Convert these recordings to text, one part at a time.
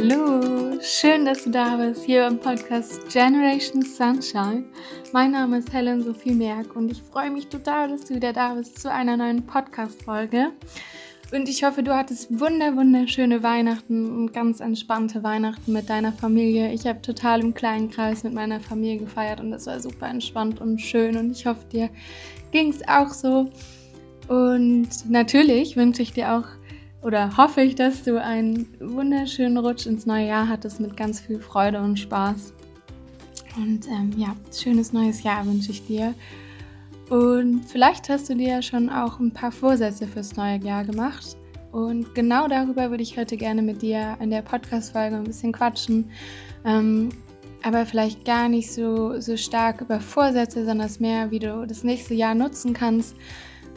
Hallo, schön, dass du da bist hier im Podcast Generation Sunshine. Mein Name ist Helen Sophie Merck und ich freue mich total, dass du wieder da bist zu einer neuen Podcast-Folge. Und ich hoffe, du hattest wunder, wunderschöne Weihnachten und ganz entspannte Weihnachten mit deiner Familie. Ich habe total im kleinen Kreis mit meiner Familie gefeiert und es war super entspannt und schön. Und ich hoffe, dir ging es auch so. Und natürlich wünsche ich dir auch oder hoffe ich, dass du einen wunderschönen Rutsch ins neue Jahr hattest mit ganz viel Freude und Spaß. Und ähm, ja, schönes neues Jahr wünsche ich dir. Und vielleicht hast du dir ja schon auch ein paar Vorsätze fürs neue Jahr gemacht. Und genau darüber würde ich heute gerne mit dir in der Podcast-Folge ein bisschen quatschen. Ähm, aber vielleicht gar nicht so, so stark über Vorsätze, sondern mehr, wie du das nächste Jahr nutzen kannst,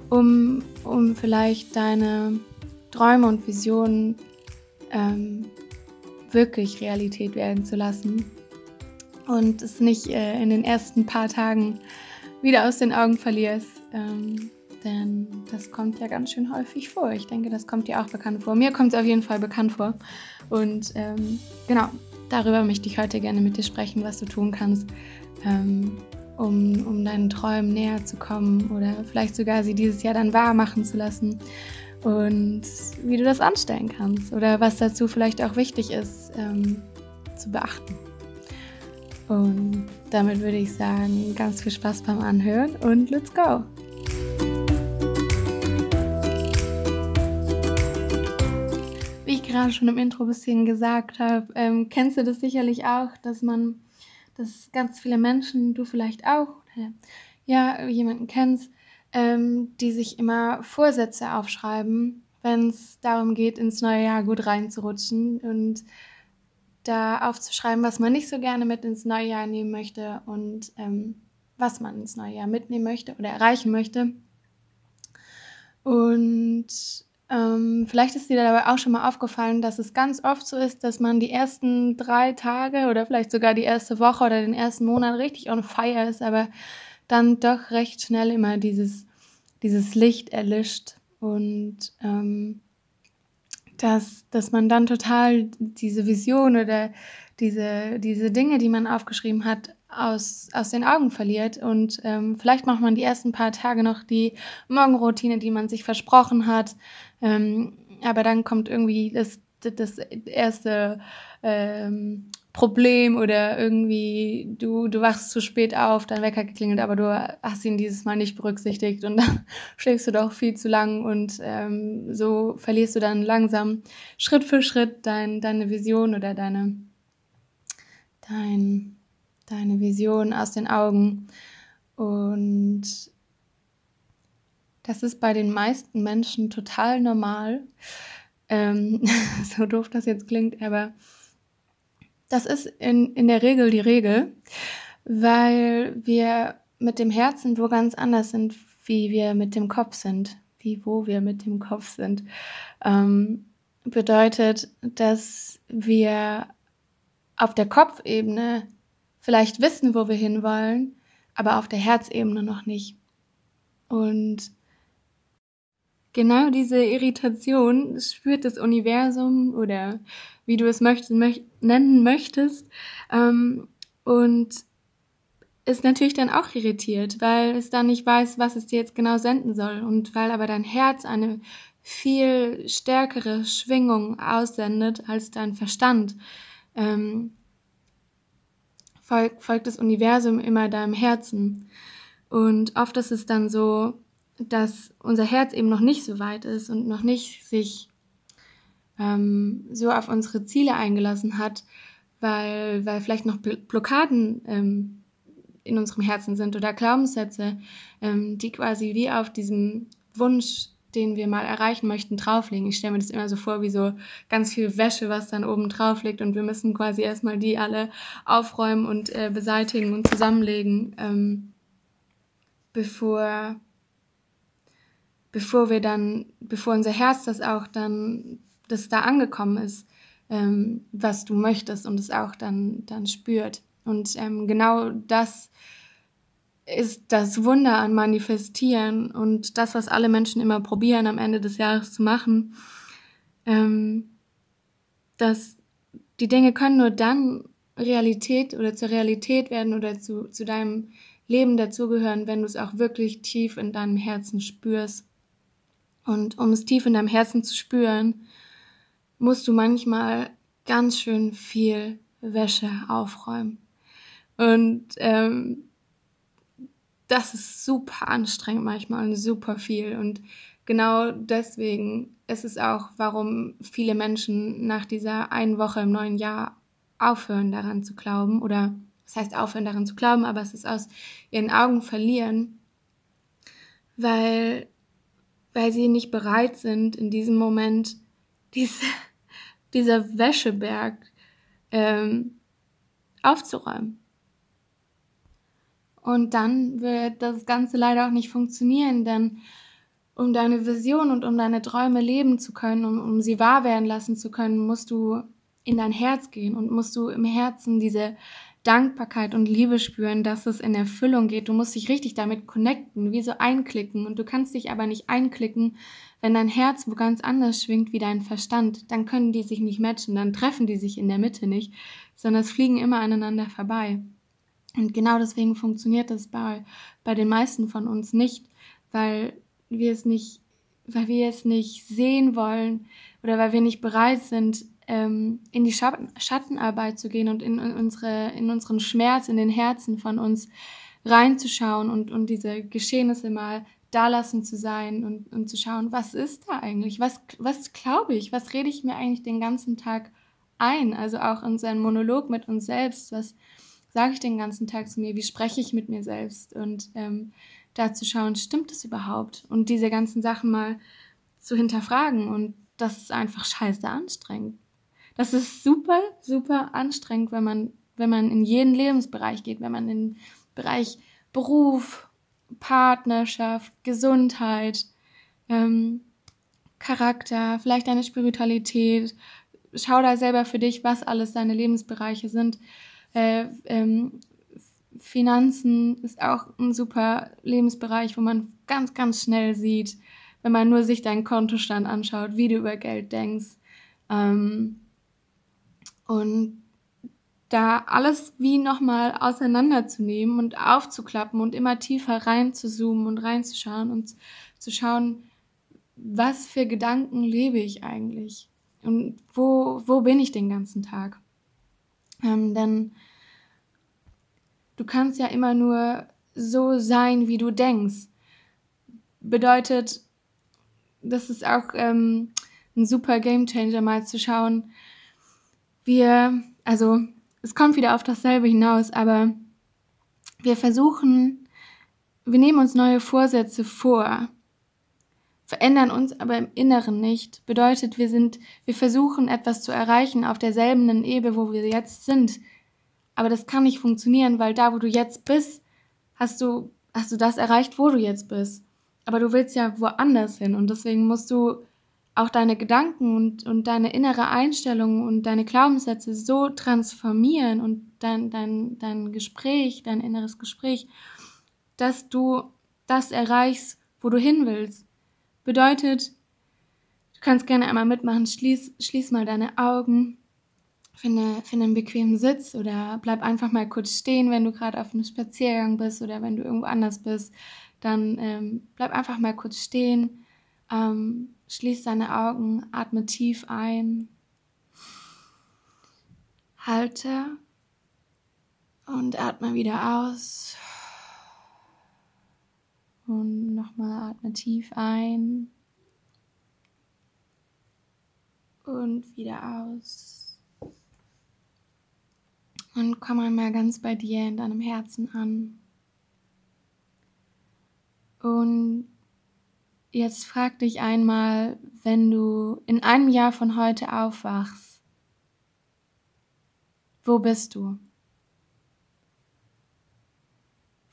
um, um vielleicht deine Träume und Visionen ähm, wirklich Realität werden zu lassen und es nicht äh, in den ersten paar Tagen wieder aus den Augen verlierst. Ähm, denn das kommt ja ganz schön häufig vor. Ich denke, das kommt dir auch bekannt vor. Mir kommt es auf jeden Fall bekannt vor. Und ähm, genau, darüber möchte ich heute gerne mit dir sprechen, was du tun kannst, ähm, um, um deinen Träumen näher zu kommen oder vielleicht sogar sie dieses Jahr dann wahr machen zu lassen und wie du das anstellen kannst oder was dazu vielleicht auch wichtig ist ähm, zu beachten. Und damit würde ich sagen, ganz viel Spaß beim Anhören und let's go! Wie ich gerade schon im Intro ein bisschen gesagt habe, ähm, kennst du das sicherlich auch, dass man, dass ganz viele Menschen, du vielleicht auch, ja, jemanden kennst, ähm, die sich immer Vorsätze aufschreiben, wenn es darum geht, ins neue Jahr gut reinzurutschen und da aufzuschreiben, was man nicht so gerne mit ins neue Jahr nehmen möchte und ähm, was man ins neue Jahr mitnehmen möchte oder erreichen möchte. Und ähm, vielleicht ist dir dabei auch schon mal aufgefallen, dass es ganz oft so ist, dass man die ersten drei Tage oder vielleicht sogar die erste Woche oder den ersten Monat richtig on fire ist, aber dann doch recht schnell immer dieses, dieses Licht erlischt und ähm, dass, dass man dann total diese Vision oder diese, diese Dinge, die man aufgeschrieben hat, aus, aus den Augen verliert. Und ähm, vielleicht macht man die ersten paar Tage noch die Morgenroutine, die man sich versprochen hat. Ähm, aber dann kommt irgendwie das, das erste ähm, Problem oder irgendwie du, du wachst zu spät auf, dein Wecker geklingelt, aber du hast ihn dieses Mal nicht berücksichtigt und dann schläfst du doch viel zu lang und ähm, so verlierst du dann langsam Schritt für Schritt dein, deine Vision oder deine, dein, deine Vision aus den Augen. Und das ist bei den meisten Menschen total normal. Ähm, so doof das jetzt klingt, aber das ist in, in der Regel die Regel, weil wir mit dem Herzen wo ganz anders sind, wie wir mit dem Kopf sind, wie wo wir mit dem Kopf sind. Ähm, bedeutet, dass wir auf der Kopfebene vielleicht wissen, wo wir hinwollen, aber auf der Herzebene noch nicht. Und genau diese Irritation spürt das Universum oder wie du es möcht, möcht, nennen möchtest. Ähm, und ist natürlich dann auch irritiert, weil es dann nicht weiß, was es dir jetzt genau senden soll. Und weil aber dein Herz eine viel stärkere Schwingung aussendet als dein Verstand, ähm, folgt, folgt das Universum immer deinem Herzen. Und oft ist es dann so, dass unser Herz eben noch nicht so weit ist und noch nicht sich ähm, so auf unsere Ziele eingelassen hat, weil, weil vielleicht noch Blockaden ähm, in unserem Herzen sind oder Glaubenssätze, ähm, die quasi wie auf diesem Wunsch, den wir mal erreichen möchten, drauflegen. Ich stelle mir das immer so vor, wie so ganz viel Wäsche, was dann oben drauf liegt und wir müssen quasi erstmal die alle aufräumen und äh, beseitigen und zusammenlegen, ähm, bevor, bevor wir dann, bevor unser Herz das auch dann das da angekommen ist, ähm, was du möchtest und es auch dann, dann spürt. Und ähm, genau das ist das Wunder an Manifestieren und das, was alle Menschen immer probieren, am Ende des Jahres zu machen, ähm, dass die Dinge können nur dann Realität oder zur Realität werden oder zu, zu deinem Leben dazugehören, wenn du es auch wirklich tief in deinem Herzen spürst. Und um es tief in deinem Herzen zu spüren, musst du manchmal ganz schön viel Wäsche aufräumen. Und ähm, das ist super anstrengend manchmal und super viel. Und genau deswegen ist es auch, warum viele Menschen nach dieser einen Woche im neuen Jahr aufhören daran zu glauben oder das heißt aufhören daran zu glauben, aber es ist aus ihren Augen verlieren, weil, weil sie nicht bereit sind, in diesem Moment diese, dieser Wäscheberg ähm, aufzuräumen. Und dann wird das Ganze leider auch nicht funktionieren, denn um deine Vision und um deine Träume leben zu können, um, um sie wahr werden lassen zu können, musst du in dein Herz gehen und musst du im Herzen diese Dankbarkeit und Liebe spüren, dass es in Erfüllung geht. Du musst dich richtig damit connecten, wie so einklicken. Und du kannst dich aber nicht einklicken, wenn dein Herz wo ganz anders schwingt wie dein Verstand. Dann können die sich nicht matchen, dann treffen die sich in der Mitte nicht, sondern es fliegen immer aneinander vorbei. Und genau deswegen funktioniert das bei, bei den meisten von uns nicht, weil wir es nicht, weil wir es nicht sehen wollen oder weil wir nicht bereit sind, ähm, in die Schattenarbeit zu gehen und in, unsere, in unseren Schmerz, in den Herzen von uns reinzuschauen und, und diese Geschehnisse mal da lassen zu sein und, und zu schauen, was ist da eigentlich? Was, was glaube ich? Was rede ich mir eigentlich den ganzen Tag ein? Also auch in seinem Monolog mit uns selbst. Was sage ich den ganzen Tag zu mir? Wie spreche ich mit mir selbst? Und ähm, da zu schauen, stimmt das überhaupt? Und diese ganzen Sachen mal zu hinterfragen. Und das ist einfach scheiße anstrengend. Das ist super, super anstrengend, wenn man, wenn man in jeden Lebensbereich geht, wenn man in den Bereich Beruf, Partnerschaft, Gesundheit, ähm, Charakter, vielleicht deine Spiritualität. Schau da selber für dich, was alles deine Lebensbereiche sind. Äh, ähm, Finanzen ist auch ein super Lebensbereich, wo man ganz, ganz schnell sieht, wenn man nur sich deinen Kontostand anschaut, wie du über Geld denkst. Ähm, und da alles wie nochmal auseinanderzunehmen und aufzuklappen und immer tiefer reinzuzoomen und reinzuschauen und zu schauen, was für Gedanken lebe ich eigentlich und wo, wo bin ich den ganzen Tag. Ähm, denn du kannst ja immer nur so sein, wie du denkst. Bedeutet, das ist auch ähm, ein super Gamechanger mal zu schauen, wir, also es kommt wieder auf dasselbe hinaus, aber wir versuchen, wir nehmen uns neue Vorsätze vor, verändern uns aber im Inneren nicht. Bedeutet, wir sind, wir versuchen etwas zu erreichen auf derselben Ebene, wo wir jetzt sind. Aber das kann nicht funktionieren, weil da, wo du jetzt bist, hast du, hast du das erreicht, wo du jetzt bist. Aber du willst ja woanders hin und deswegen musst du auch deine Gedanken und, und deine innere Einstellung und deine Glaubenssätze so transformieren und dein, dein, dein Gespräch, dein inneres Gespräch, dass du das erreichst, wo du hin willst. Bedeutet, du kannst gerne einmal mitmachen, schließ, schließ mal deine Augen, finde, finde einen bequemen Sitz oder bleib einfach mal kurz stehen, wenn du gerade auf einem Spaziergang bist oder wenn du irgendwo anders bist, dann ähm, bleib einfach mal kurz stehen. Ähm, Schließ deine Augen, atme tief ein, halte und atme wieder aus. Und nochmal atme tief ein und wieder aus. Und komm einmal ganz bei dir in deinem Herzen an. Und Jetzt frag dich einmal, wenn du in einem Jahr von heute aufwachst, wo bist du?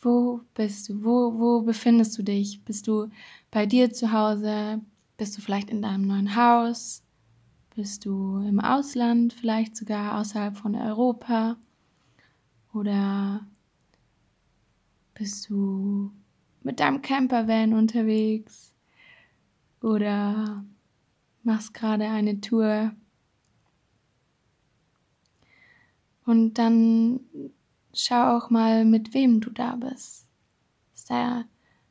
Wo bist du? Wo, wo befindest du dich? Bist du bei dir zu Hause? Bist du vielleicht in deinem neuen Haus? Bist du im Ausland, vielleicht sogar außerhalb von Europa? Oder bist du mit deinem Campervan unterwegs? Oder machst gerade eine Tour Und dann schau auch mal, mit wem du da bist. Ist da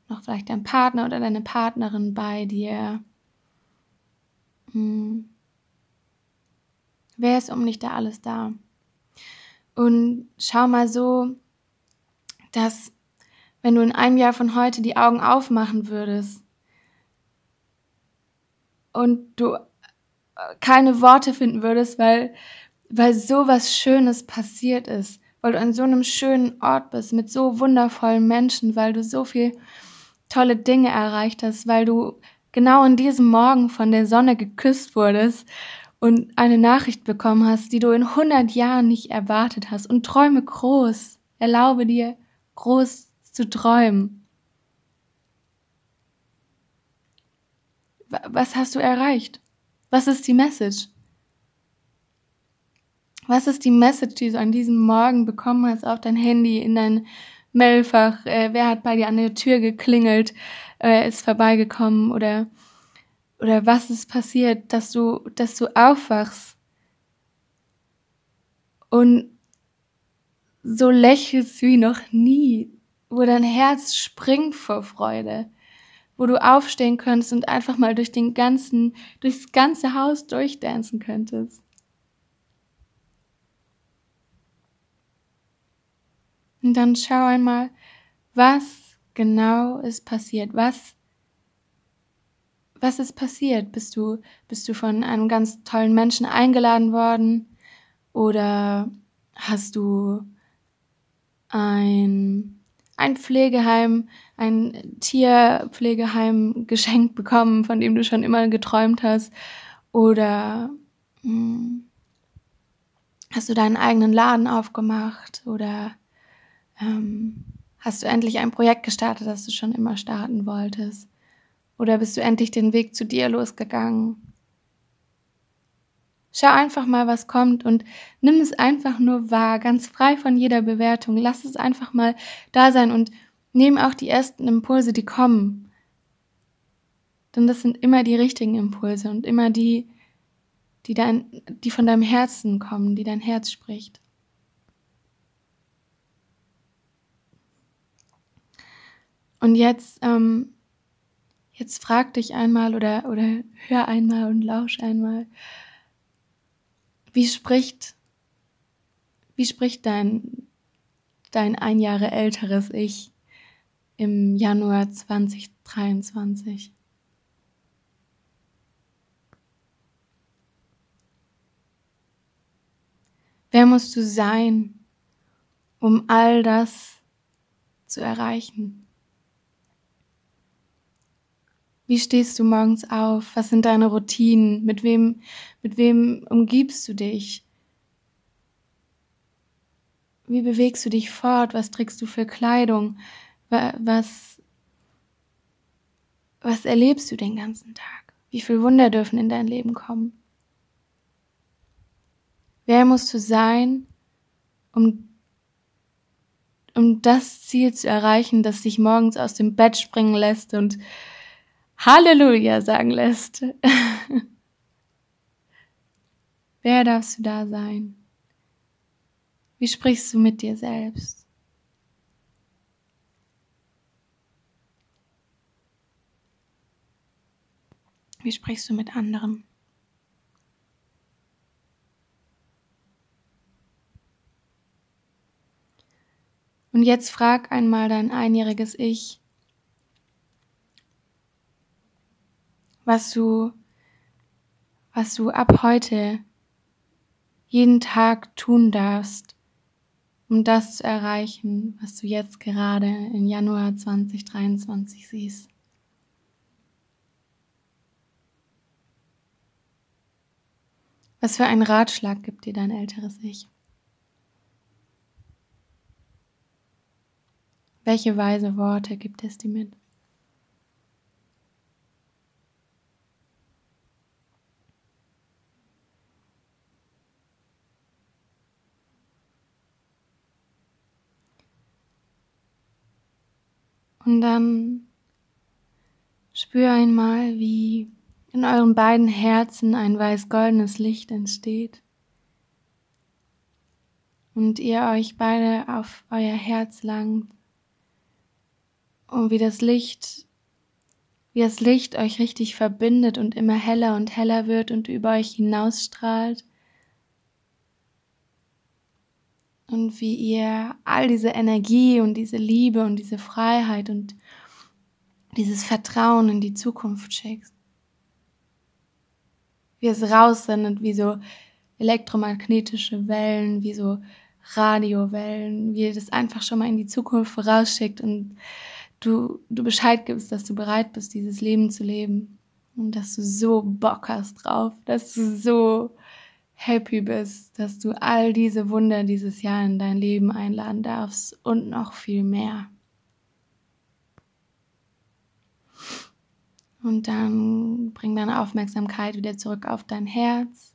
noch vielleicht dein Partner oder deine Partnerin bei dir? Hm. Wer ist um dich da alles da? Und schau mal so, dass wenn du in einem Jahr von heute die Augen aufmachen würdest und du äh, keine Worte finden würdest, weil, weil so was Schönes passiert ist, weil du an so einem schönen Ort bist, mit so wundervollen Menschen, weil du so viel tolle Dinge erreicht hast, weil du genau in diesem Morgen von der Sonne geküsst wurdest und eine Nachricht bekommen hast, die du in 100 Jahren nicht erwartet hast und träume groß. Erlaube dir, groß zu träumen. Was hast du erreicht? Was ist die Message? Was ist die Message, die du an diesem Morgen bekommen hast auf dein Handy, in dein Mailfach? Äh, wer hat bei dir an der Tür geklingelt, äh, ist vorbeigekommen oder oder was ist passiert, dass du, dass du aufwachst und so lächelst wie noch nie, wo dein Herz springt vor Freude, wo du aufstehen könntest und einfach mal durch den ganzen, durchs ganze Haus durchdancen könntest. Und dann schau einmal, was genau ist passiert, was was ist passiert? Bist du, bist du von einem ganz tollen Menschen eingeladen worden? Oder hast du ein, ein Pflegeheim, ein Tierpflegeheim geschenkt bekommen, von dem du schon immer geträumt hast? Oder mh, hm, hast du deinen eigenen Laden aufgemacht? Oder ähm, hast du endlich ein Projekt gestartet, das du schon immer starten wolltest? Oder bist du endlich den Weg zu dir losgegangen? Schau einfach mal, was kommt und nimm es einfach nur wahr, ganz frei von jeder Bewertung. Lass es einfach mal da sein und nimm auch die ersten Impulse, die kommen. Denn das sind immer die richtigen Impulse und immer die, die, dein, die von deinem Herzen kommen, die dein Herz spricht. Und jetzt ähm, Jetzt frag dich einmal oder, oder hör einmal und lausch einmal. Wie spricht, wie spricht dein, dein ein Jahre älteres Ich im Januar 2023? Wer musst du sein, um all das zu erreichen? Wie stehst du morgens auf? Was sind deine Routinen? Mit wem, mit wem umgibst du dich? Wie bewegst du dich fort? Was trägst du für Kleidung? Was, was erlebst du den ganzen Tag? Wie viele Wunder dürfen in dein Leben kommen? Wer musst du sein, um, um das Ziel zu erreichen, das dich morgens aus dem Bett springen lässt und Halleluja sagen lässt. Wer darfst du da sein? Wie sprichst du mit dir selbst? Wie sprichst du mit anderen? Und jetzt frag einmal dein einjähriges Ich, was du, was du ab heute jeden Tag tun darfst, um das zu erreichen, was du jetzt gerade im Januar 2023 siehst. Was für einen Ratschlag gibt dir dein älteres Ich? Welche weise Worte gibt es dir mit? Und dann spür einmal, wie in euren beiden Herzen ein weiß-goldenes Licht entsteht. und ihr euch beide auf euer Herz langt und wie das Licht, wie das Licht euch richtig verbindet und immer heller und heller wird und über euch hinausstrahlt. Und wie ihr all diese Energie und diese Liebe und diese Freiheit und dieses Vertrauen in die Zukunft schickt. Wie es raussendet, wie so elektromagnetische Wellen, wie so Radiowellen, wie ihr das einfach schon mal in die Zukunft vorausschickt und du, du Bescheid gibst, dass du bereit bist, dieses Leben zu leben. Und dass du so Bock hast drauf, dass du so happy bist, dass du all diese Wunder dieses Jahr in dein Leben einladen darfst und noch viel mehr. Und dann bring deine Aufmerksamkeit wieder zurück auf dein Herz.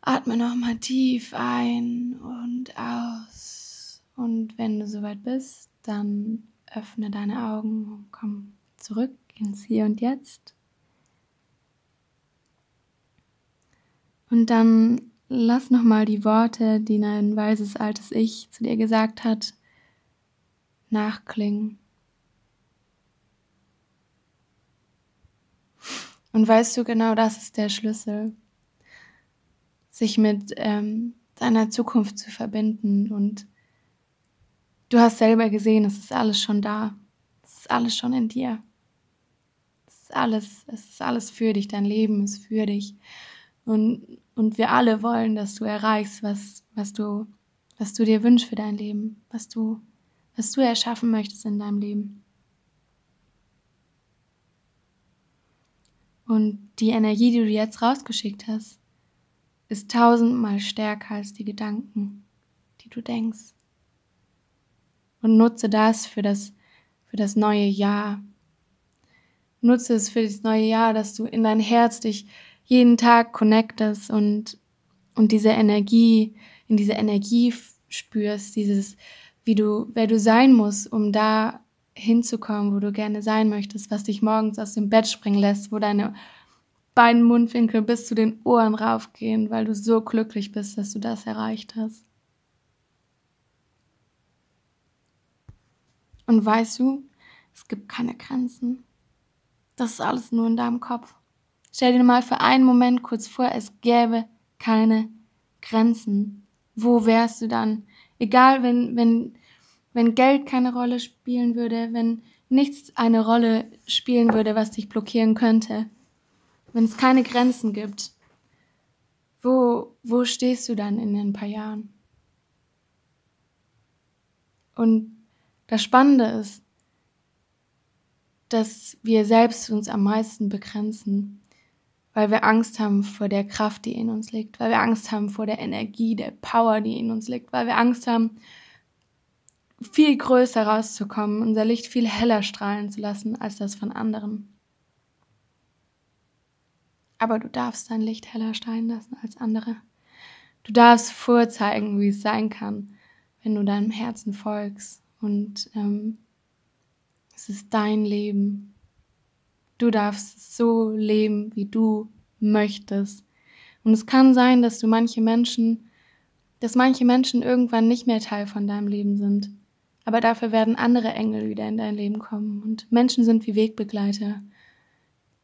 Atme nochmal tief ein und aus. Und wenn du soweit bist, dann öffne deine Augen und komm zurück ins Hier und Jetzt. Und dann lass nochmal die Worte, die dein weises altes Ich zu dir gesagt hat, nachklingen. Und weißt du genau, das ist der Schlüssel, sich mit ähm, deiner Zukunft zu verbinden und Du hast selber gesehen, es ist alles schon da. Es ist alles schon in dir. Es ist alles, es ist alles für dich. Dein Leben ist für dich. Und, und wir alle wollen, dass du erreichst, was, was du, was du dir wünschst für dein Leben, was du, was du erschaffen möchtest in deinem Leben. Und die Energie, die du jetzt rausgeschickt hast, ist tausendmal stärker als die Gedanken, die du denkst und nutze das für das, für das neue Jahr. Nutze es für das neue Jahr, dass du in dein Herz dich jeden Tag connectest und, und diese Energie, in diese Energie spürst, dieses, wie du, wer du sein musst, um da hinzukommen, wo du gerne sein möchtest, was dich morgens aus dem Bett springen lässt, wo deine beiden Mundwinkel bis zu den Ohren raufgehen, weil du so glücklich bist, dass du das erreicht hast. Und weißt du, es gibt keine Grenzen. Das ist alles nur in deinem Kopf. Stell dir mal für einen Moment kurz vor, es gäbe keine Grenzen. Wo wärst du dann? Egal, wenn, wenn, wenn Geld keine Rolle spielen würde, wenn nichts eine Rolle spielen würde, was dich blockieren könnte, wenn es keine Grenzen gibt, wo, wo stehst du dann in ein paar Jahren? Und das Spannende ist, dass wir selbst uns am meisten begrenzen, weil wir Angst haben vor der Kraft, die in uns liegt, weil wir Angst haben vor der Energie, der Power, die in uns liegt, weil wir Angst haben, viel größer rauszukommen, unser Licht viel heller strahlen zu lassen als das von anderen. Aber du darfst dein Licht heller strahlen lassen als andere. Du darfst vorzeigen, wie es sein kann, wenn du deinem Herzen folgst und ähm, es ist dein Leben. Du darfst so leben, wie du möchtest. Und es kann sein, dass du manche Menschen, dass manche Menschen irgendwann nicht mehr Teil von deinem Leben sind. Aber dafür werden andere Engel wieder in dein Leben kommen. Und Menschen sind wie Wegbegleiter.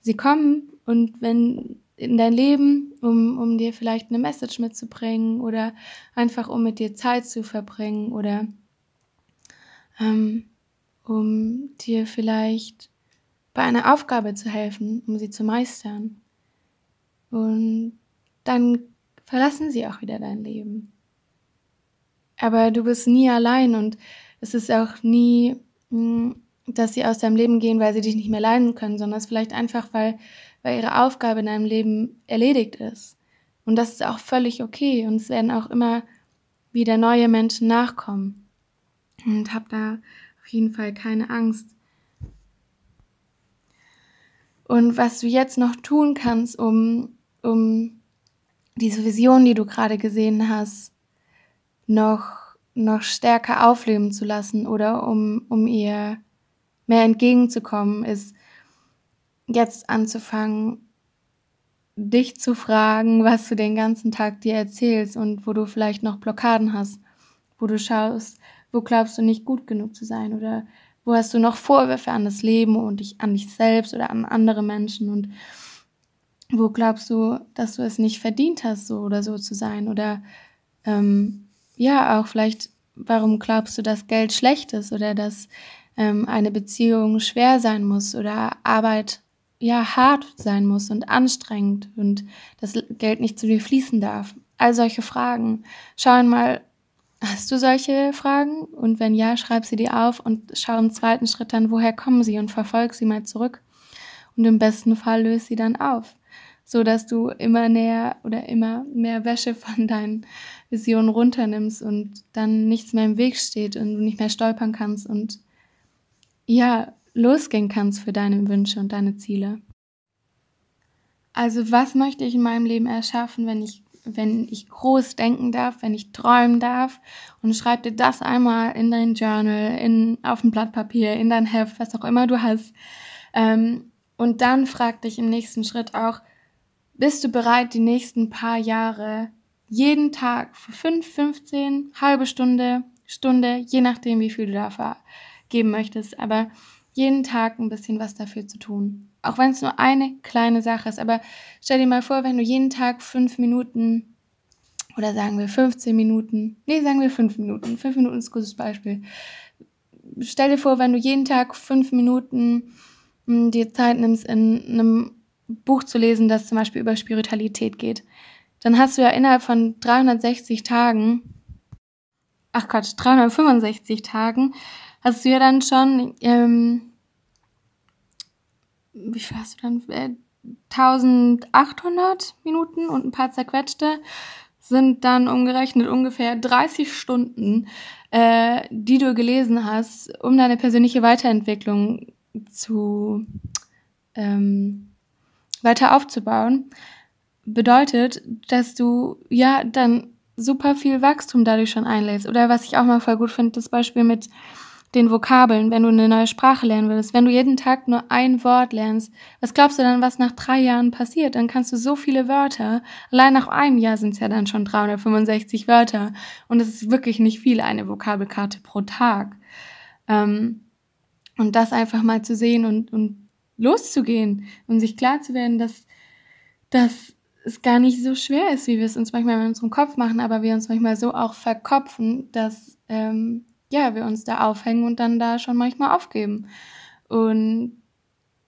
Sie kommen und wenn in dein Leben, um, um dir vielleicht eine Message mitzubringen oder einfach um mit dir Zeit zu verbringen oder ähm, um dir vielleicht bei einer Aufgabe zu helfen, um sie zu meistern. Und dann verlassen sie auch wieder dein Leben. Aber du bist nie allein und es ist auch nie, hm, dass sie aus deinem Leben gehen, weil sie dich nicht mehr leiden können, sondern es ist vielleicht einfach, weil, weil ihre Aufgabe in deinem Leben erledigt ist. Und das ist auch völlig okay. Und es werden auch immer wieder neue Menschen nachkommen. Und hab da auf jeden Fall keine Angst. Und was du jetzt noch tun kannst, um, um diese Vision, die du gerade gesehen hast, noch, noch stärker aufleben zu lassen oder um, um ihr mehr entgegenzukommen, ist jetzt anzufangen, dich zu fragen, was du den ganzen Tag dir erzählst und wo du vielleicht noch Blockaden hast, wo du schaust, wo glaubst du nicht gut genug zu sein oder wo hast du noch Vorwürfe an das Leben und dich, an dich selbst oder an andere Menschen und wo glaubst du, dass du es nicht verdient hast, so oder so zu sein oder ähm, ja, auch vielleicht, warum glaubst du, dass Geld schlecht ist oder dass ähm, eine Beziehung schwer sein muss oder Arbeit ja hart sein muss und anstrengend und das Geld nicht zu dir fließen darf. All solche Fragen. Schau mal, hast du solche Fragen? Und wenn ja, schreib sie dir auf und schau im zweiten Schritt dann, woher kommen sie und verfolg sie mal zurück. Und im besten Fall löse sie dann auf, so dass du immer näher oder immer mehr Wäsche von deinen Visionen runternimmst und dann nichts mehr im Weg steht und du nicht mehr stolpern kannst und ja, losgehen kannst für deine Wünsche und deine Ziele. Also was möchte ich in meinem Leben erschaffen, wenn ich, wenn ich groß denken darf, wenn ich träumen darf? Und schreib dir das einmal in dein Journal, in, auf ein Blatt Papier, in dein Heft, was auch immer du hast. Ähm, und dann frag dich im nächsten Schritt auch, bist du bereit, die nächsten paar Jahre jeden Tag für 5, 15, halbe Stunde, Stunde, je nachdem, wie viel du dafür geben möchtest, aber jeden Tag ein bisschen was dafür zu tun. Auch wenn es nur eine kleine Sache ist. Aber stell dir mal vor, wenn du jeden Tag fünf Minuten oder sagen wir 15 Minuten, nee, sagen wir fünf Minuten, fünf Minuten ist ein gutes Beispiel. Stell dir vor, wenn du jeden Tag fünf Minuten hm, dir Zeit nimmst, in einem Buch zu lesen, das zum Beispiel über Spiritualität geht, dann hast du ja innerhalb von 360 Tagen, ach Gott, 365 Tagen, hast du ja dann schon, ähm, wie viel hast du dann? Äh, 1800 Minuten und ein paar zerquetschte sind dann umgerechnet ungefähr 30 Stunden, äh, die du gelesen hast, um deine persönliche Weiterentwicklung zu ähm, weiter aufzubauen. Bedeutet, dass du ja dann super viel Wachstum dadurch schon einlädst. Oder was ich auch mal voll gut finde, das Beispiel mit den Vokabeln, wenn du eine neue Sprache lernen willst, wenn du jeden Tag nur ein Wort lernst, was glaubst du dann, was nach drei Jahren passiert? Dann kannst du so viele Wörter, allein nach einem Jahr sind es ja dann schon 365 Wörter und es ist wirklich nicht viel, eine Vokabelkarte pro Tag. Ähm, und das einfach mal zu sehen und, und loszugehen und sich klar zu werden, dass, dass es gar nicht so schwer ist, wie wir es uns manchmal in unserem Kopf machen, aber wir uns manchmal so auch verkopfen, dass ähm, ja, wir uns da aufhängen und dann da schon manchmal aufgeben. Und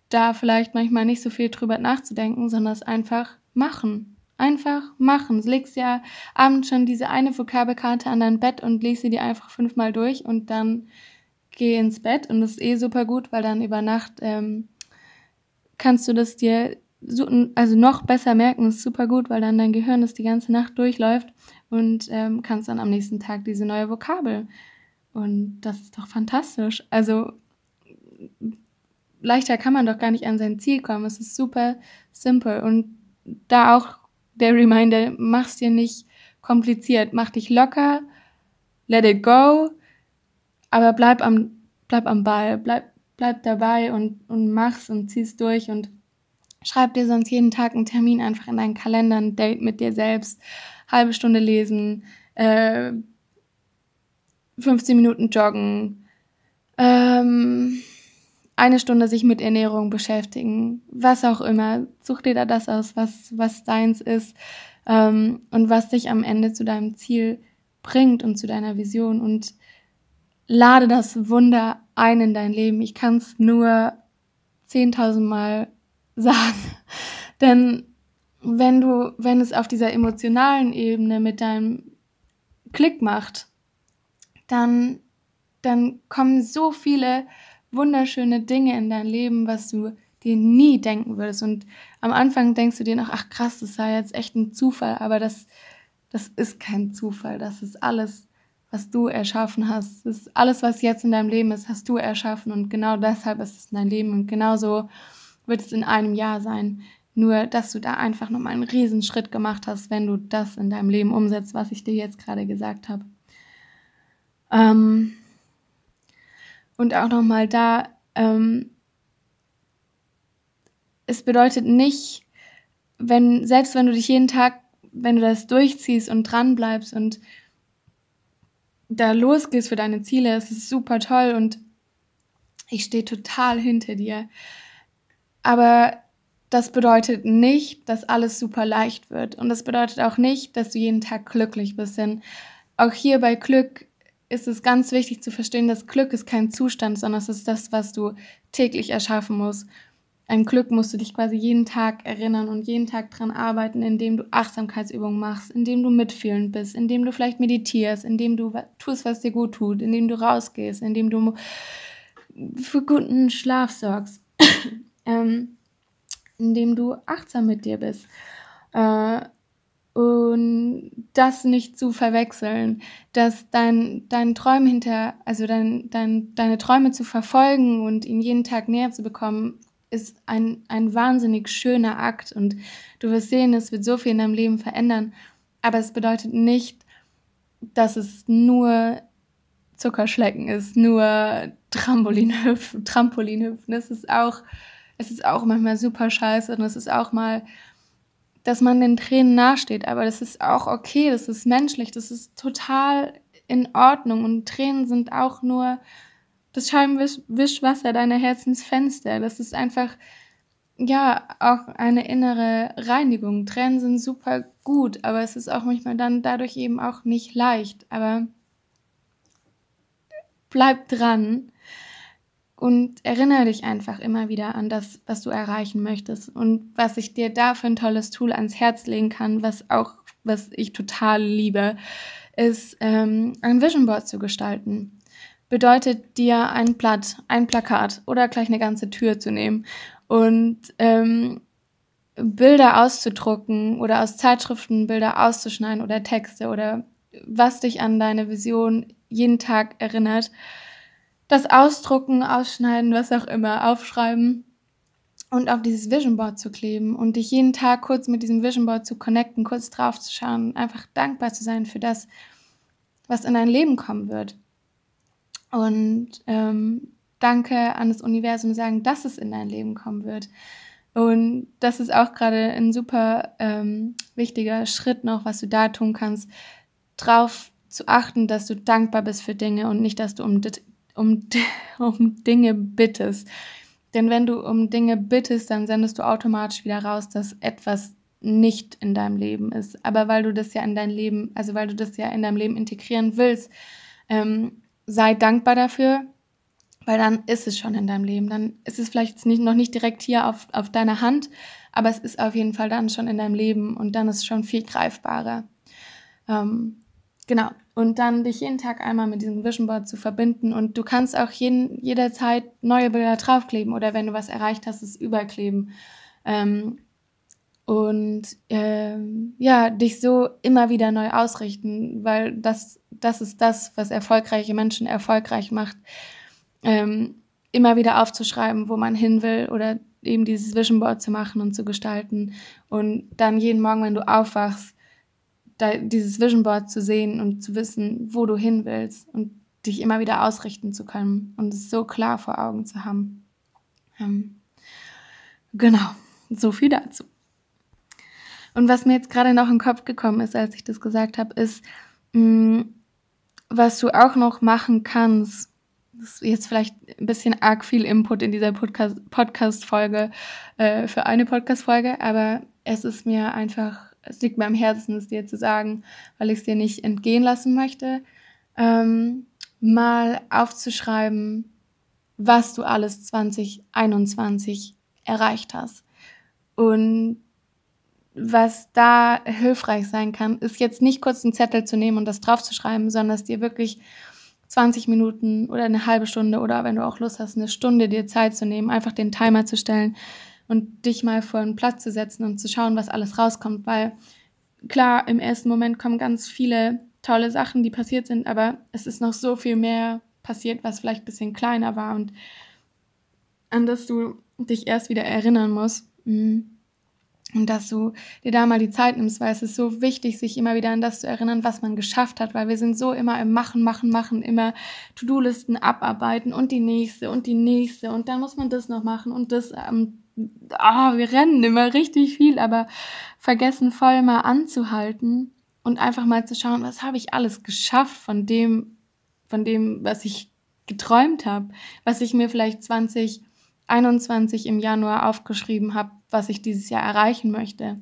da vielleicht manchmal nicht so viel drüber nachzudenken, sondern es einfach machen. Einfach machen. Du legst ja abends schon diese eine Vokabelkarte an dein Bett und legst sie dir einfach fünfmal durch und dann geh ins Bett und das ist eh super gut, weil dann über Nacht ähm, kannst du das dir so, also noch besser merken, das ist super gut, weil dann dein Gehirn das die ganze Nacht durchläuft und ähm, kannst dann am nächsten Tag diese neue Vokabel und das ist doch fantastisch. Also leichter kann man doch gar nicht an sein Ziel kommen. Es ist super simpel. Und da auch der Reminder, mach's dir nicht kompliziert. Mach dich locker, let it go, aber bleib am, bleib am Ball, bleib, bleib dabei und, und mach's und zieh's durch und schreib dir sonst jeden Tag einen Termin einfach in deinen Kalender, ein Date mit dir selbst, halbe Stunde lesen, äh, 15 Minuten joggen, ähm, eine Stunde sich mit Ernährung beschäftigen, was auch immer. Such dir da das aus, was, was deins ist ähm, und was dich am Ende zu deinem Ziel bringt und zu deiner Vision und lade das Wunder ein in dein Leben. Ich kann es nur 10.000 Mal sagen. Denn wenn du, wenn es auf dieser emotionalen Ebene mit deinem Klick macht, dann, dann kommen so viele wunderschöne Dinge in dein Leben, was du dir nie denken würdest. Und am Anfang denkst du dir noch, ach krass, das sei jetzt echt ein Zufall, aber das, das ist kein Zufall. Das ist alles, was du erschaffen hast. Das ist alles, was jetzt in deinem Leben ist, hast du erschaffen. Und genau deshalb ist es in deinem Leben. Und genauso wird es in einem Jahr sein. Nur, dass du da einfach nochmal einen Riesenschritt gemacht hast, wenn du das in deinem Leben umsetzt, was ich dir jetzt gerade gesagt habe. Ähm, und auch nochmal da, ähm, es bedeutet nicht, wenn, selbst wenn du dich jeden Tag, wenn du das durchziehst und dran bleibst und da losgehst für deine Ziele, es ist super toll und ich stehe total hinter dir. Aber das bedeutet nicht, dass alles super leicht wird. Und das bedeutet auch nicht, dass du jeden Tag glücklich bist. Denn auch hier bei Glück ist es ganz wichtig zu verstehen, dass Glück ist kein Zustand, sondern es ist das, was du täglich erschaffen musst. Ein Glück musst du dich quasi jeden Tag erinnern und jeden Tag dran arbeiten, indem du Achtsamkeitsübungen machst, indem du mitfühlend bist, indem du vielleicht meditierst, indem du tust, was dir gut tut, indem du rausgehst, indem du für guten Schlaf sorgst, ähm, indem du achtsam mit dir bist. Äh, und das nicht zu verwechseln, dass dein, dein Träume hinter, also dein, dein, deine Träume zu verfolgen und ihn jeden Tag näher zu bekommen, ist ein, ein wahnsinnig schöner Akt und du wirst sehen, es wird so viel in deinem Leben verändern, aber es bedeutet nicht, dass es nur Zuckerschlecken ist, nur Trampolinhüpfen, Trampolinhüpfen. Es ist auch, es ist auch manchmal super scheiße und es ist auch mal, dass man den Tränen nahesteht, aber das ist auch okay, das ist menschlich, das ist total in Ordnung und Tränen sind auch nur das Scheibenwischwasser deiner Herzensfenster. Das ist einfach, ja, auch eine innere Reinigung. Tränen sind super gut, aber es ist auch manchmal dann dadurch eben auch nicht leicht. Aber bleib dran und erinnere dich einfach immer wieder an das, was du erreichen möchtest und was ich dir da für ein tolles Tool ans Herz legen kann, was auch, was ich total liebe, ist ähm, ein Vision Board zu gestalten. Bedeutet dir ein Blatt, ein Plakat oder gleich eine ganze Tür zu nehmen und ähm, Bilder auszudrucken oder aus Zeitschriften Bilder auszuschneiden oder Texte oder was dich an deine Vision jeden Tag erinnert. Das Ausdrucken, Ausschneiden, was auch immer, aufschreiben und auf dieses Vision Board zu kleben und dich jeden Tag kurz mit diesem Vision Board zu connecten, kurz drauf zu schauen, einfach dankbar zu sein für das, was in dein Leben kommen wird. Und ähm, Danke an das Universum sagen, dass es in dein Leben kommen wird. Und das ist auch gerade ein super ähm, wichtiger Schritt noch, was du da tun kannst, drauf zu achten, dass du dankbar bist für Dinge und nicht, dass du um, um, um Dinge bittest. Denn wenn du um Dinge bittest, dann sendest du automatisch wieder raus, dass etwas nicht in deinem Leben ist. Aber weil du das ja in dein Leben, also weil du das ja in deinem Leben integrieren willst, ähm, sei dankbar dafür, weil dann ist es schon in deinem Leben. Dann ist es vielleicht nicht, noch nicht direkt hier auf, auf deiner Hand, aber es ist auf jeden Fall dann schon in deinem Leben und dann ist es schon viel greifbarer. Ähm, Genau. Und dann dich jeden Tag einmal mit diesem Vision Board zu verbinden. Und du kannst auch jeden, jederzeit neue Bilder draufkleben oder wenn du was erreicht hast, es überkleben. Ähm, und ähm, ja, dich so immer wieder neu ausrichten, weil das, das ist das, was erfolgreiche Menschen erfolgreich macht. Ähm, immer wieder aufzuschreiben, wo man hin will oder eben dieses Vision Board zu machen und zu gestalten. Und dann jeden Morgen, wenn du aufwachst, da, dieses Vision Board zu sehen und zu wissen, wo du hin willst und dich immer wieder ausrichten zu können und es so klar vor Augen zu haben. Ähm, genau, so viel dazu. Und was mir jetzt gerade noch in den Kopf gekommen ist, als ich das gesagt habe, ist, mh, mm, was du auch noch machen kannst, das ist jetzt vielleicht ein bisschen arg viel Input in dieser Podcast-Folge äh, für eine Podcast-Folge, aber es ist mir einfach es liegt mir am Herzen, es dir zu sagen, weil ich es dir nicht entgehen lassen möchte, ähm, mal aufzuschreiben, was du alles 2021 erreicht hast. Und was da hilfreich sein kann, ist jetzt nicht kurz einen Zettel zu nehmen und das draufzuschreiben, sondern es dir wirklich 20 Minuten oder eine halbe Stunde oder wenn du auch Lust hast, eine Stunde dir Zeit zu nehmen, einfach den Timer zu stellen, und dich mal vor einen Platz zu setzen und zu schauen, was alles rauskommt, weil klar, im ersten Moment kommen ganz viele tolle Sachen, die passiert sind, aber es ist noch so viel mehr passiert, was vielleicht ein bisschen kleiner war und an das du dich erst wieder erinnern musst. Mm. Und dass du dir da mal die Zeit nimmst, weil es ist so wichtig, sich immer wieder an das zu erinnern, was man geschafft hat, weil wir sind so immer im Machen, Machen, Machen, immer To-Do-Listen abarbeiten und die nächste und die nächste und dann muss man das noch machen und das ähm, oh, wir rennen immer richtig viel, aber vergessen voll mal anzuhalten und einfach mal zu schauen, was habe ich alles geschafft von dem, von dem, was ich geträumt habe, was ich mir vielleicht 2021 im Januar aufgeschrieben habe, was ich dieses Jahr erreichen möchte.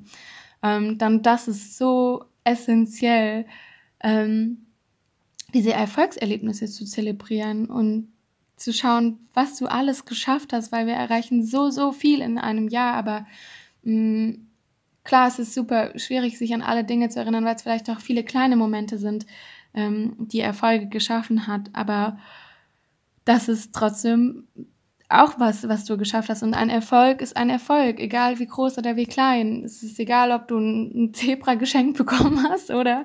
Ähm, dann das ist so essentiell, ähm, diese Erfolgserlebnisse zu zelebrieren und zu schauen, was du alles geschafft hast, weil wir erreichen so, so viel in einem Jahr, aber mh, mm, klar, es ist super schwierig, sich an alle Dinge zu erinnern, weil es vielleicht auch viele kleine Momente sind, ähm, die Erfolge geschaffen hat, aber das ist trotzdem auch was, was du geschafft hast. Und ein Erfolg ist ein Erfolg, egal wie groß oder wie klein. Es ist egal, ob du ein Zebra geschenkt bekommen hast oder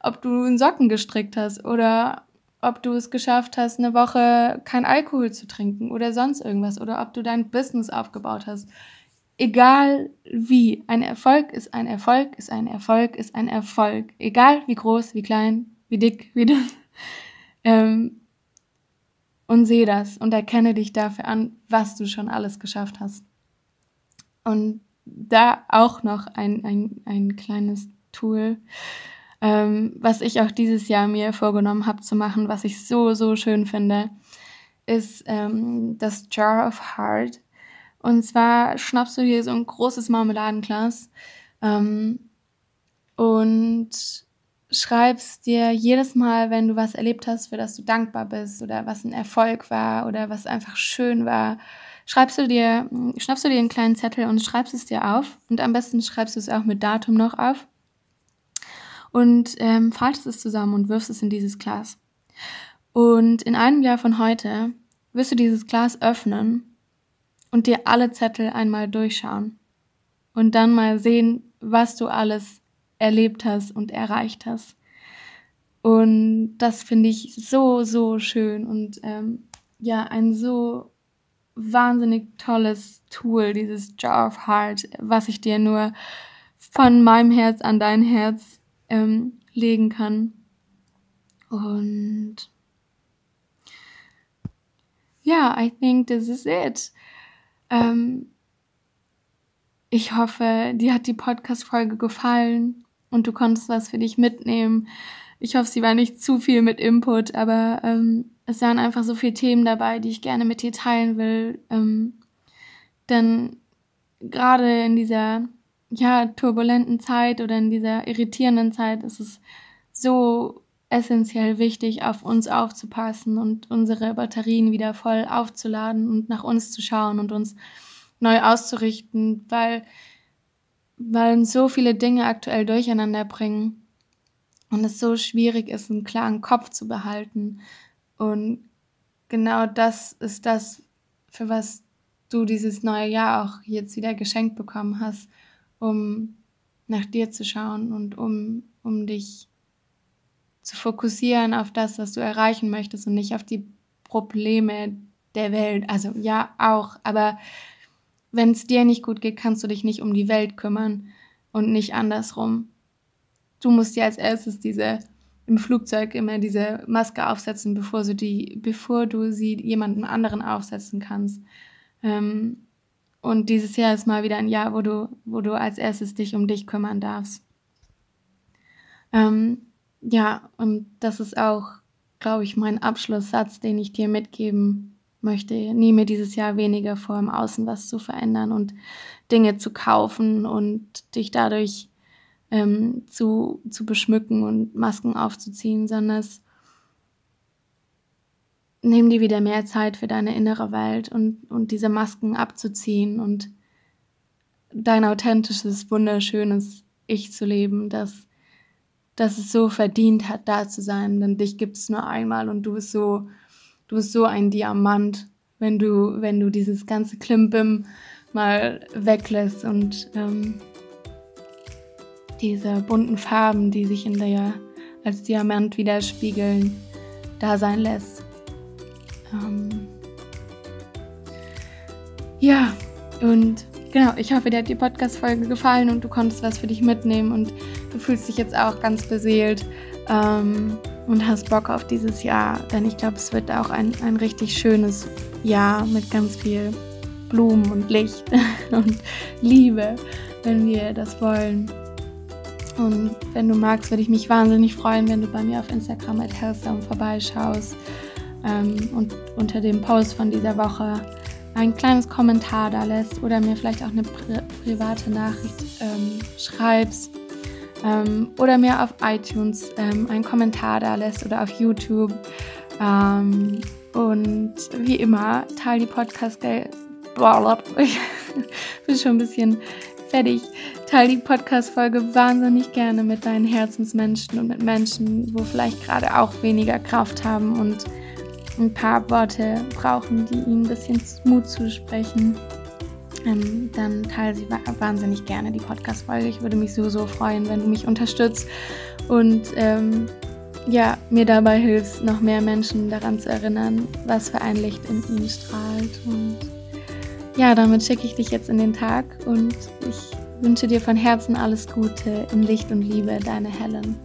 ob du einen Socken gestrickt hast oder ob du es geschafft hast, eine Woche kein Alkohol zu trinken oder sonst irgendwas oder ob du dein Business aufgebaut hast. Egal wie, ein Erfolg ist ein Erfolg, ist ein Erfolg, ist ein Erfolg. Egal wie groß, wie klein, wie dick, wie dünn. Ähm, und sehe das und erkenne dich dafür an, was du schon alles geschafft hast. Und da auch noch ein, ein, ein kleines Tool ähm, was ich auch dieses Jahr mir vorgenommen habe zu machen, was ich so, so schön finde, ist ähm, das Jar of Heart. Und zwar schnappst du hier so ein großes Marmeladenglas ähm, und schreibst dir jedes Mal, wenn du was erlebt hast, für das du dankbar bist oder was ein Erfolg war oder was einfach schön war, schreibst du dir, schnappst du dir einen kleinen Zettel und schreibst es dir auf. Und am besten schreibst du es auch mit Datum noch auf und ähm, faltest es zusammen und wirfst es in dieses Glas. Und in einem Jahr von heute wirst du dieses Glas öffnen und dir alle Zettel einmal durchschauen und dann mal sehen, was du alles erlebt hast und erreicht hast. Und das finde ich so, so schön und ähm, ja, ein so wahnsinnig tolles Tool, dieses Jar of Heart, was ich dir nur von meinem Herz an dein Herz ähm, legen kann. Und ja, I think this is it. Ähm, ich hoffe, dir hat die Podcast-Folge gefallen und du konntest was für dich mitnehmen. Ich hoffe, sie war nicht zu viel mit Input, aber ähm, es waren einfach so viele Themen dabei, die ich gerne mit dir teilen will. Ähm, denn gerade in dieser ja, turbulenten Zeit oder in dieser irritierenden Zeit ist es so essentiell wichtig, auf uns aufzupassen und unsere Batterien wieder voll aufzuladen und nach uns zu schauen und uns neu auszurichten, weil, weil uns so viele Dinge aktuell durcheinander bringen und es so schwierig ist, einen klaren Kopf zu behalten. Und genau das ist das, für was du dieses neue Jahr auch jetzt wieder geschenkt bekommen hast um nach dir zu schauen und um, um dich zu fokussieren auf das, was du erreichen möchtest und nicht auf die Probleme der Welt. Also ja, auch, aber wenn es dir nicht gut geht, kannst du dich nicht um die Welt kümmern und nicht andersrum. Du musst dir als erstes diese im Flugzeug immer diese Maske aufsetzen, bevor du die, bevor du sie jemandem anderen aufsetzen kannst. Ähm, und dieses Jahr ist mal wieder ein Jahr, wo du, wo du als erstes dich um dich kümmern darfst. Ähm, ja, und das ist auch, glaube ich, mein Abschlusssatz, den ich dir mitgeben möchte. Nehme dieses Jahr weniger vor, im Außen was zu verändern und Dinge zu kaufen und dich dadurch ähm, zu, zu beschmücken und Masken aufzuziehen, sondern es nimm dir wieder mehr Zeit für deine innere Welt und, und diese Masken abzuziehen und dein authentisches, wunderschönes Ich zu leben, das, das es so verdient hat, da zu sein. Denn dich gibt es nur einmal und du bist so, du bist so ein Diamant, wenn du, wenn du dieses ganze Klimbim mal weglässt und ähm, diese bunten Farben, die sich in dir als Diamant widerspiegeln, da sein lässt. Ähm ja, und genau, ich hoffe, dir hat die Podcast-Folge gefallen und du konntest was für dich mitnehmen und du fühlst dich jetzt auch ganz beseelt ähm, und hast Bock auf dieses Jahr, denn ich glaube, es wird auch ein, ein richtig schönes Jahr mit ganz viel Blumen und Licht und Liebe, wenn wir das wollen. Und wenn du magst, würde ich mich wahnsinnig freuen, wenn du bei mir auf Instagram at Hellsome vorbeischaust ähm, und unter dem Post von dieser Woche ein kleines Kommentar da lässt oder mir vielleicht auch eine pri private Nachricht ähm, schreibst ähm, oder mir auf iTunes ähm, einen Kommentar da lässt oder auf YouTube. Ähm, und wie immer, teile die Podcast-Geld. Ich bin schon ein bisschen fertig. Teile die Podcast-Folge wahnsinnig gerne mit deinen Herzensmenschen und mit Menschen, wo vielleicht gerade auch weniger Kraft haben und ein paar Worte brauchen, die ihnen ein bisschen Mut zusprechen, ähm, dann teile sie wahnsinnig gerne die Podcast-Folge. Ich würde mich so, freuen, wenn du mich unterstützt und ähm, ja, mir dabei hilfst, noch mehr Menschen daran zu erinnern, was für ein Licht in ihnen strahlt. Und ja, damit schicke ich dich jetzt in den Tag und ich wünsche dir von Herzen alles Gute in Licht und Liebe, deine Helen.